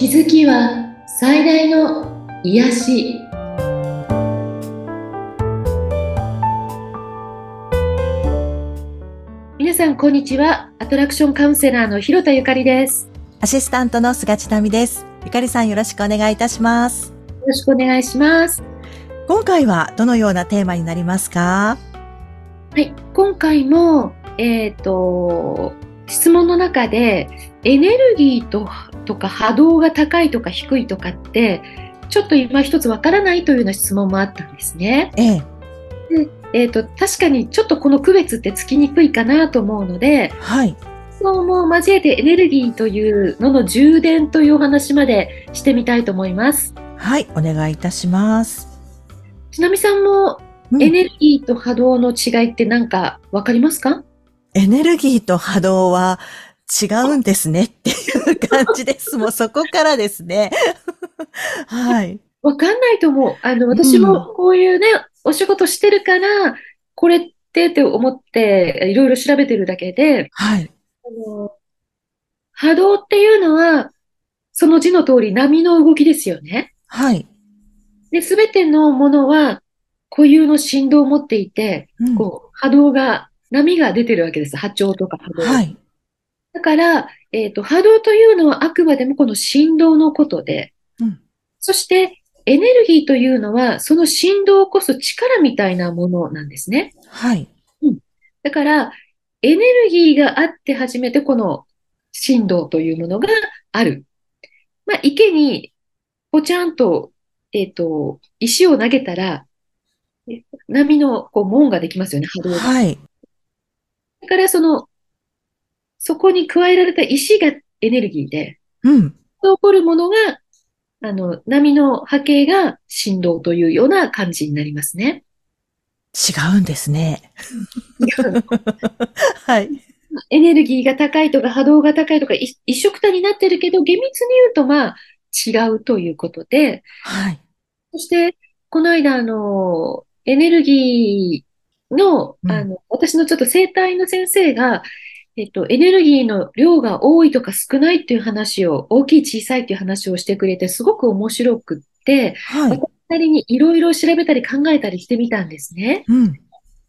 気づきは最大の癒し。皆さんこんにちは。アトラクションカウンセラーの広田ゆかりです。アシスタントの菅千奈美です。ゆかりさんよろしくお願いいたします。よろしくお願いします。今回はどのようなテーマになりますか？はい今回もえっ、ー、と質問の中でエネルギーととか波動が高いとか低いとかってちょっと今一つわからないというような質問もあったんですね。ええでえーと、確かにちょっとこの区別ってつきにくいかなと思うので、はい、そうも交えてエネルギーというのの充電というお話までしてみたいと思います。はい、お願いいたします。ちなみさんもエネルギーと波動の違いって何かわかりますか、エネルギーと波動は違うんですねっていう感じです。もうそこからですね。はい。わかんないと思う。あの、私もこういうね、うん、お仕事してるから、これってって思って、いろいろ調べてるだけで、はい。あの波動っていうのは、その字の通り波の動きですよね。はい。で、すべてのものは固有の振動を持っていて、うん、こう波動が波が出てるわけです。波長とか波動。はい。だから、えっ、ー、と、波動というのはあくまでもこの振動のことで、うん、そしてエネルギーというのはその振動を起こす力みたいなものなんですね。はい。うん。だから、エネルギーがあって初めてこの振動というものがある。まあ、池に、ぽちゃんと、えっ、ー、と、石を投げたら、波のこう門ができますよね、波動が。はい。だからその、そこに加えられた石がエネルギーで、うん。起こるものが、あの、波の波形が振動というような感じになりますね。違うんですね。はい。エネルギーが高いとか波動が高いとか一色体になってるけど、厳密に言うとまあ違うということで、はい。そして、この間、あの、エネルギーの、あの、私のちょっと生体の先生が、えっと、エネルギーの量が多いとか少ないっていう話を、大きい小さいっていう話をしてくれて、すごく面白くって、はい、私なりにいろいろ調べたり考えたりしてみたんですね。うん、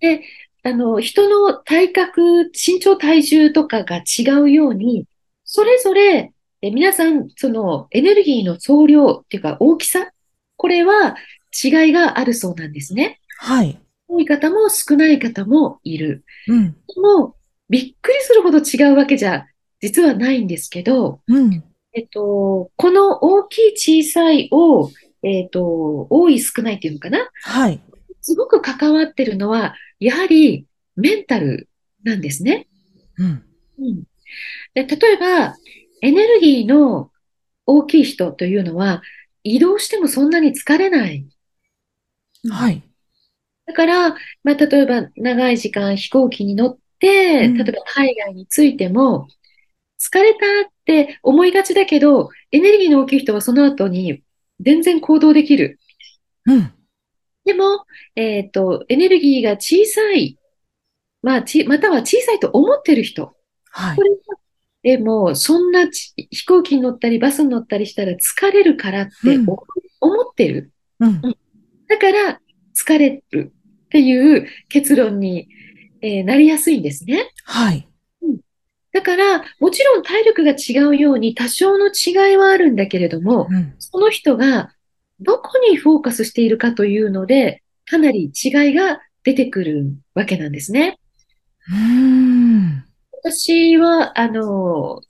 で、あの、人の体格、身長体重とかが違うように、それぞれ、え皆さん、そのエネルギーの総量っていうか大きさ、これは違いがあるそうなんですね。はい。多い方も少ない方もいる。うん。でも、びっくりするほど違うわけじゃ、実はないんですけど、うん。えっと、この大きい小さいを、えっと、多い少ないっていうのかな？はい。すごく関わってるのは、やはりメンタルなんですね。うん。うん。で例えば、エネルギーの大きい人というのは、移動してもそんなに疲れない。はい。だから、まあ、例えば長い時間飛行機に乗って、例えば海外に着いても、疲れたって思いがちだけど、エネルギーの大きい人はその後に全然行動できる。うん。でも、えっ、ー、と、エネルギーが小さい、まあ、ち、または小さいと思ってる人。はい。これは、でも、そんな飛行機に乗ったりバスに乗ったりしたら疲れるからって、思ってる。うん。だから、疲れる。っていう結論に、えー、なりやすいんですね。はい。うん、だから、もちろん体力が違うように多少の違いはあるんだけれども、うん、その人がどこにフォーカスしているかというので、かなり違いが出てくるわけなんですね。うん私は、あの、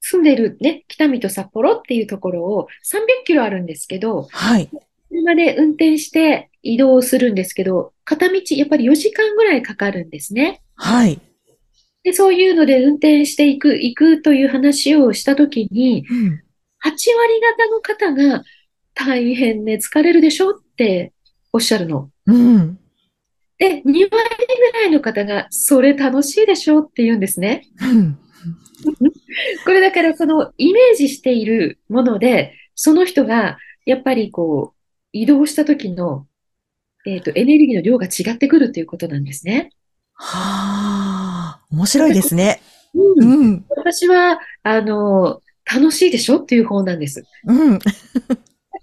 住んでるね、北見と札幌っていうところを300キロあるんですけど、はい。車で運転して移動するんですけど、片道やっぱり4時間ぐらいかかるんですね。はい。で、そういうので運転していく、行くという話をしたときに、うん、8割方の方が大変ね、疲れるでしょっておっしゃるの。うん。で、2割ぐらいの方が、それ楽しいでしょって言うんですね。うん、これだからそのイメージしているもので、その人がやっぱりこう、移動した時の、えっ、ー、と、エネルギーの量が違ってくるということなんですね。はあ、面白いですね。うん、うん、私は、あの、楽しいでしょっていう方なんです。うん。だか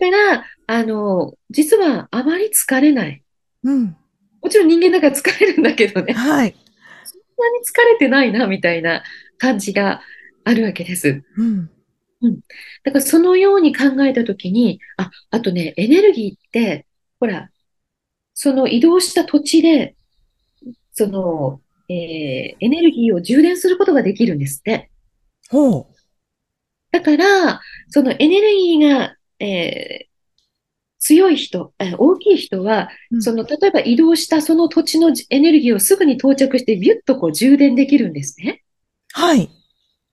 ら、あの、実はあまり疲れない。うん。もちろん人間だから疲れるんだけどね、はい。そんなに疲れてないな、みたいな感じがあるわけです。うん。だからそのように考えたときに、あ、あとね、エネルギーって、ほら、その移動した土地で、その、えーエネルギーを充電することができるんですって。ほう。だから、そのエネルギーが、えー強い人、えー大きい人は、うんその、例えば移動したその土地のエネルギーをすぐに到着して、ビュッとこう充電できるんですね。はい。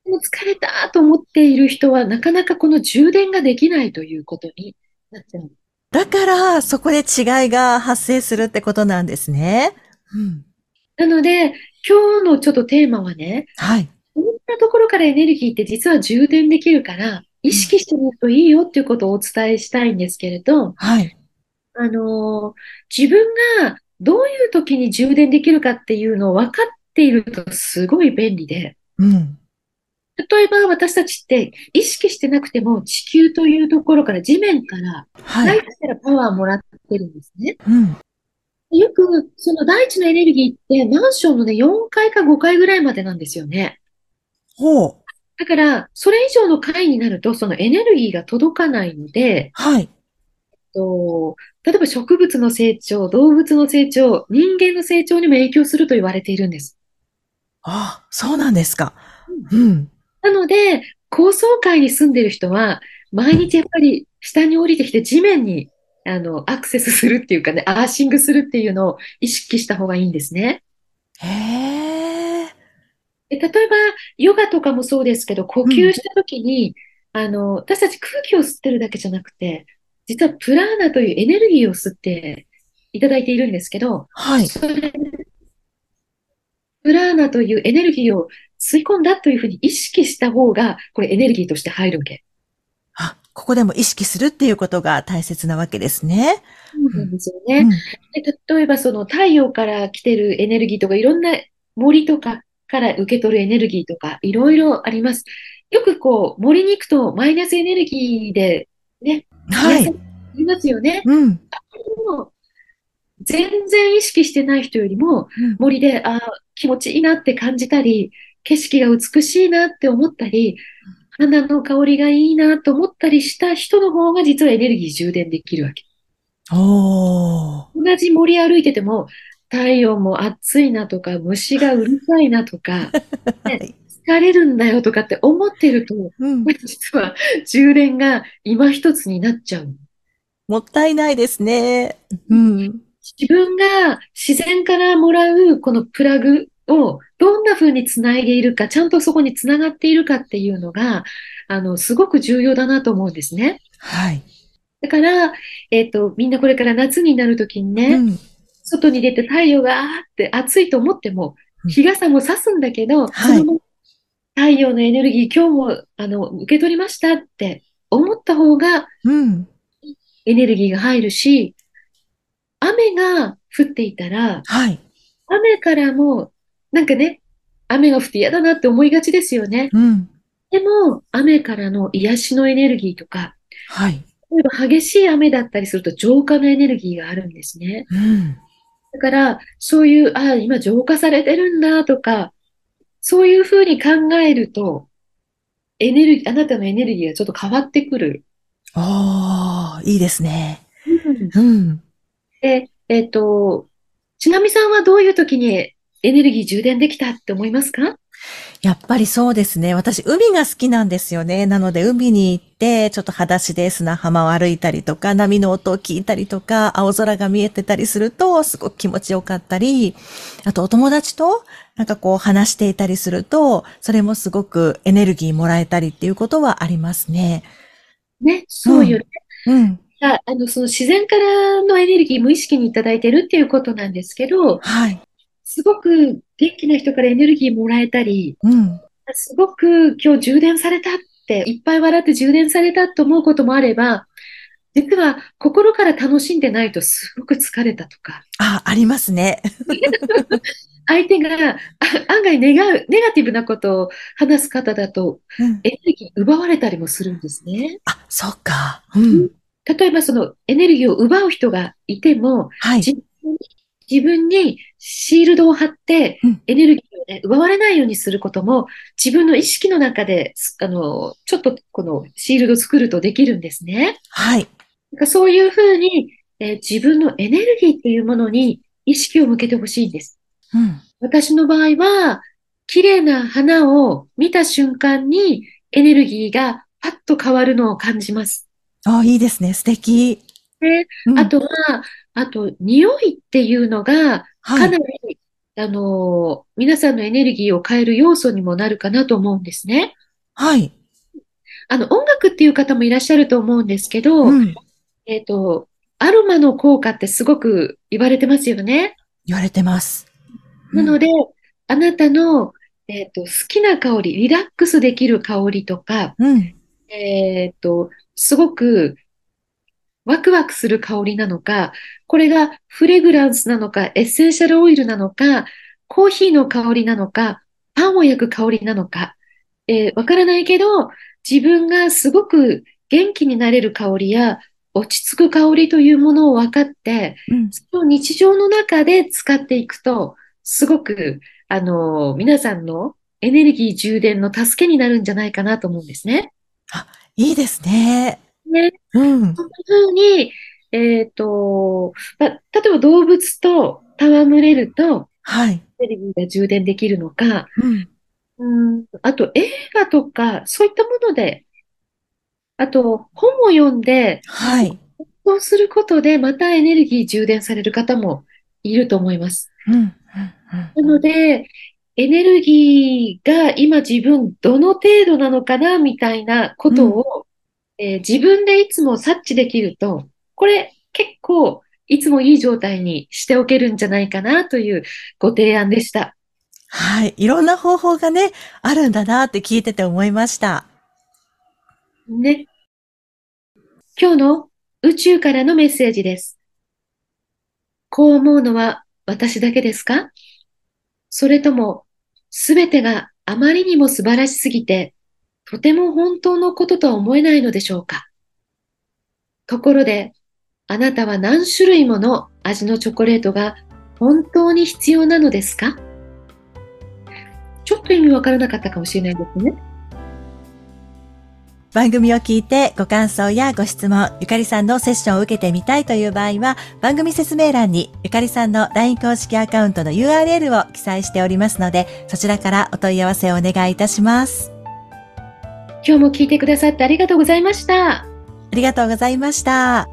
でも疲れたと思っている人は、なかなかこの充電ができないということになっちゃう。だから、そこで違いが発生するってことなんですね。うん。なので、今日のちょっとテーマはね、はい。こんなところからエネルギーって実は充電できるから、意識してみるといいよっていうことをお伝えしたいんですけれど、はい。あのー自分がどういう時に充電できるかっていうのを分かっているとすごい便利で、うん。例えば私たちって意識してなくても地球というところから地面からはい。大地からパワーもらってるんですね。うん。よくその大地のエネルギーってマンションのね4階か5階ぐらいまでなんですよね。ほう。だからそれ以上の階になるとそのエネルギーが届かないので、はい。と例えば植物の成長、動物の成長、人間の成長にも影響すると言われているんです。ああ、そうなんですか。うん。なので、高層階に住んでる人は、毎日やっぱり下に降りてきて地面にあのアクセスするっていうかね、アーシングするっていうのを意識した方がいいんですね。へえ。で例えば、ヨガとかもそうですけど、呼吸したときに、あの、私たち空気を吸ってるだけじゃなくて、実はプラーナというエネルギーを吸っていただいているんですけど、はい。それプラーナというエネルギーを吸い込んだというふうに意識した方が、これエネルギーとして入るわけ。あ、ここでも意識するっていうことが大切なわけですね。そうなんですよね。うん。で例えばその太陽から来てるエネルギーとかいろんな森とかから受け取るエネルギーとかいろいろあります。よくこう森に行くとマイナスエネルギーでね、はい。癒されますよね。うん。全然意識してない人よりもうん森であー気持ちいいなって感じたり、景色が美しいなって思ったり、花の香りがいいなと思ったりした人の方が実はエネルギー充電できるわけ。同じ森歩いてても、太陽も暑いなとか、虫がうるさいなとか、ね 疲れるんだよとかって思ってると、こうん。れ実は充電が今一つになっちゃう。もったいないですね。うん。自分が自然からもらうこのプラグをどんな風につないでいるか、ちゃんとそこにつながっているかっていうのが、あの、すごく重要だなと思うんですね。はい。だから、えっと、みんなこれから夏になるときにね、うん。外に出て太陽があーって暑いと思ってもうん、日傘も差すんだけど、はいその太陽のエネルギー今日もあの受け取りましたって思った方がうん。エネルギーが入るし、雨が降っていたら、はい。雨からも、なんかね、雨が降って嫌だなって思いがちですよね。うん。でも、雨からの癒しのエネルギーとか、はい。例えば激しい雨だったりすると浄化のエネルギーがあるんですね。うん。だから、そういう、ああ、今浄化されてるんだとか、そういうふうに考えると、エネルギー、あなたのエネルギーがちょっと変わってくる。おー、いいですね。うんうん。で、えっと、ちなみさんはどういう時にエネルギー充電できたって思いますか？やっぱりそうですね。私、海が好きなんですよね。なので、海に行って、ちょっと裸足で砂浜を歩いたりとか、波の音を聞いたりとか、青空が見えてたりすると、すごく気持ちよかったり、あと、お友達と、なんかこう、話していたりすると、それもすごくエネルギーもらえたりっていうことはありますね。ね、そういう、うん。ああの、その自然からのエネルギー無意識にいただいてるっていうことなんですけど、はい。すごく元気な人からエネルギーもらえたり、うん。すごく今日充電されたって、いっぱい笑って充電されたと思うこともあれば、実は心から楽しんでないとすごく疲れたとか、あ、ありますね。相手があ案外願う、ネガティブなことを話す方だと、うん。エネルギー奪われたりもするんですね。あ、そうか。うん。例えばそのエネルギーを奪う人がいても、はい。自分に自分にシールドを貼ってうん、エネルギーを、ね、奪われないようにすることも、自分の意識の中で、すあの、ちょっとこのシールドを作るとできるんですね。はい。なんかそういうふうに、えー自分のエネルギーっていうものに意識を向けてほしいんです。うん。私の場合は、綺麗な花を見た瞬間にエネルギーがパッと変わるのを感じます。あ、いいですね。素敵。でうんあとは、あと、匂いっていうのが、はいかな。り、あの、皆さんのエネルギーを変える要素にもなるかなと思うんですね。はい。あの、音楽っていう方もいらっしゃると思うんですけど、うん。えっと、アロマの効果ってすごく言われてますよね。言われてます。なので、あなたの、えっと、好きな香り、リラックスできる香りとか、うん。えっと、すごくワクワクする香りなのか、これがフレグランスなのか、エッセンシャルオイルなのか、コーヒーの香りなのか、パンを焼く香りなのか、えーわからないけど、自分がすごく元気になれる香りや、落ち着く香りというものを分かって、うん。それを日常の中で使っていくと、すごく、あの、皆さんのエネルギー充電の助けになるんじゃないかなと思うんですね。いいですね。ね。うん。そんな風に、えっと、ま例えば動物と戯れると、はい。エネルギーが充電できるのか、うん。うん、あと映画とか、そういったもので、あと本を読んで、はい。そうすることで、またエネルギー充電される方もいると思います。うん。うん。なので、エネルギーが今自分どの程度なのかなみたいなことを、えー自分でいつも察知できると、これ結構いつもいい状態にしておけるんじゃないかなというご提案でした。はい。いろんな方法がね、あるんだなって聞いてて思いました。ね。今日の宇宙からのメッセージです。こう思うのは私だけですか？それとも、すべてがあまりにも素晴らしすぎて、とても本当のこととは思えないのでしょうかところで、あなたは何種類もの味のチョコレートが本当に必要なのですか？ちょっと意味わからなかったかもしれないですね。番組を聞いてご感想やご質問、ゆかりさんのセッションを受けてみたいという場合は、番組説明欄にゆかりさんの LINE 公式アカウントの URL を記載しておりますので、そちらからお問い合わせをお願いいたします。今日も聞いてくださってありがとうございました。ありがとうございました。